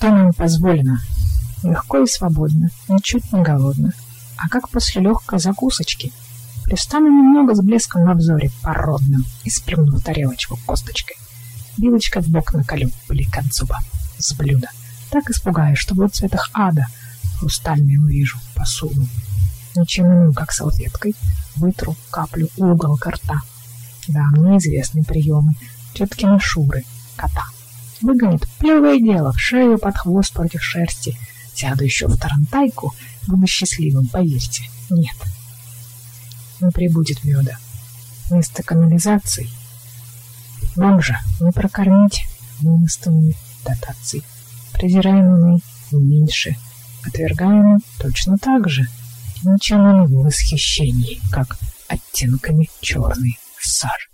Что нам позволено? Легко и свободно, ничуть не голодно. А как после легкой закусочки? Пристану немного с блеском во взоре, породным, и сплюну в тарелочку косточкой. Вилочка в бок наколю, блик от зуба, с блюда. Так испугаюсь, что в цветах ада хрустальный увижу посуду. Ничем иным, как салфеткой, вытру каплю угол рта. Да, мне известны приемы теткины Шуры, кота. Выгонит плевое дело в шею под хвост против шерсти. Сяду еще в тарантайку, буду счастливым, поверьте. Нет, не прибудет меда. Вместо канализации вам же не прокормить вымыстанными дотаций. Презираемыми меньше, отвергаемым точно так же. Ничем в восхищении, как оттенками черной сажи.